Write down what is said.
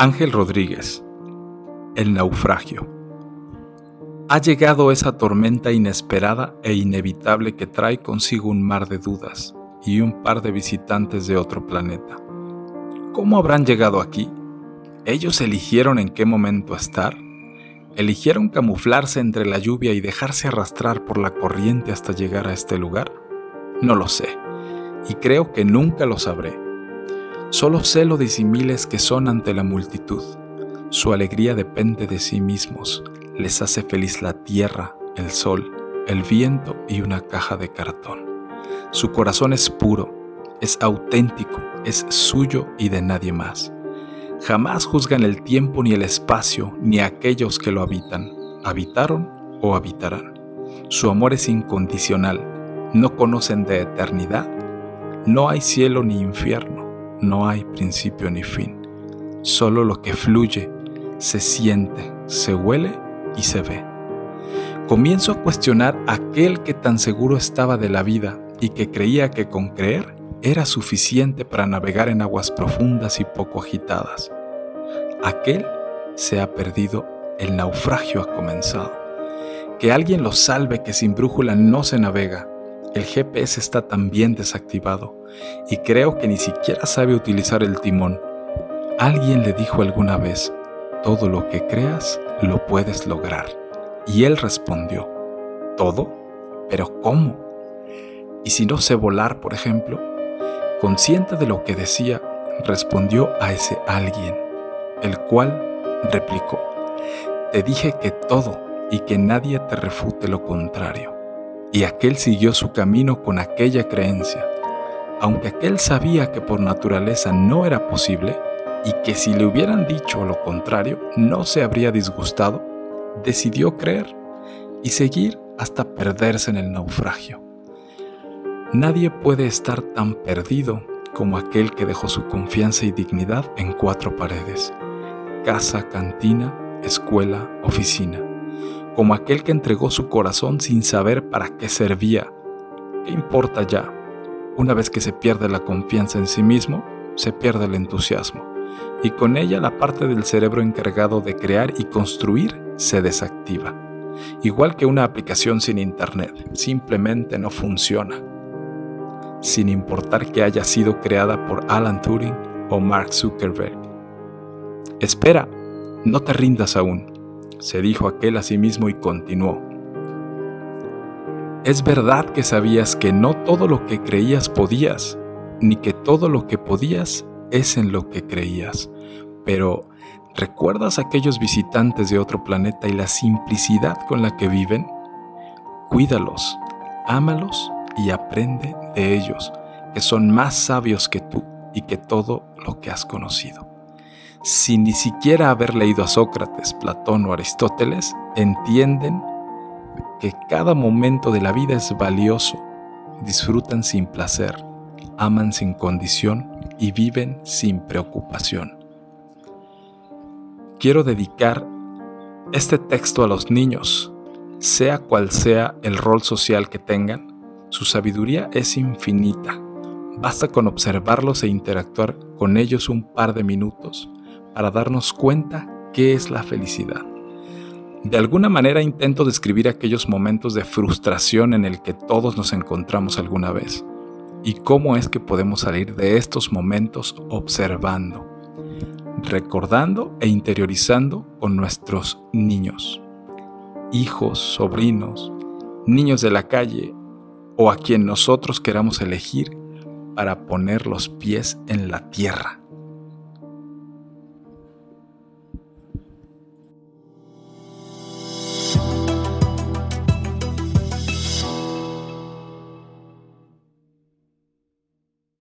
Ángel Rodríguez, El naufragio. Ha llegado esa tormenta inesperada e inevitable que trae consigo un mar de dudas y un par de visitantes de otro planeta. ¿Cómo habrán llegado aquí? ¿Ellos eligieron en qué momento estar? ¿Eligieron camuflarse entre la lluvia y dejarse arrastrar por la corriente hasta llegar a este lugar? No lo sé, y creo que nunca lo sabré Solo sé lo disimiles que son ante la multitud. Su alegría depende de sí mismos. Les hace feliz la tierra, el sol, el viento y una caja de cartón. Su corazón es puro, es auténtico, es suyo y de nadie más. Jamás juzgan el tiempo ni el espacio ni aquellos que lo habitan. Habitaron o habitarán. Su amor es incondicional. No conocen de eternidad. No hay cielo ni infierno no hay principio ni fin, solo lo que fluye, se siente, se huele y se ve. Comienzo a cuestionar aquel que tan seguro estaba de la vida y que creía que con creer era suficiente para navegar en aguas profundas y poco agitadas. Aquel se ha perdido, el naufragio ha comenzado. Que alguien lo salve que sin brújula no se navega, el GPS está también desactivado y creo que ni siquiera sabe utilizar el timón. Alguien le dijo alguna vez, todo lo que creas lo puedes lograr. Y él respondió, ¿todo? ¿Pero cómo? ¿Y si no sé volar, por ejemplo? Consciente de lo que decía, respondió a ese alguien, el cual replicó, te dije que todo y que nadie te refute lo contrario. Y aquel siguió su camino con aquella creencia, aunque aquel sabía que por naturaleza no era posible y que si le hubieran dicho lo contrario no se habría disgustado, decidió creer y seguir hasta perderse en el naufragio. Nadie puede estar tan perdido como aquel que dejó su confianza y dignidad en cuatro paredes, casa, cantina, escuela, oficina como aquel que entregó su corazón sin saber para qué servía. ¿Qué importa ya? Una vez que se pierde la confianza en sí mismo, se pierde el entusiasmo, y con ella la parte del cerebro encargado de crear y construir se desactiva. Igual que una aplicación sin internet, simplemente no funciona. Sin importar que haya sido creada por Alan Turing o Mark Zuckerberg. Espera, no te rindas aún se dijo aquel a sí mismo y continuó. Es verdad que sabías que no todo lo que creías podías, ni que todo lo que podías es en lo que creías, pero ¿recuerdas aquellos visitantes de otro planeta y la simplicidad con la que viven? Cuídalos, ámalos y aprende de ellos, que son más sabios que tú y que todo lo que has conocido sin ni siquiera haber leído a Sócrates, Platón o Aristóteles, entienden que cada momento de la vida es valioso, disfrutan sin placer, aman sin condición y viven sin preocupación. Quiero dedicar este texto a los niños, sea cual sea el rol social que tengan, su sabiduría es infinita. Basta con observarlos e interactuar con ellos un par de minutos para darnos cuenta qué es la felicidad. De alguna manera intento describir aquellos momentos de frustración en el que todos nos encontramos alguna vez y cómo es que podemos salir de estos momentos observando, recordando e interiorizando con nuestros niños, hijos, sobrinos, niños de la calle o a quien nosotros queramos elegir para poner los pies en la tierra.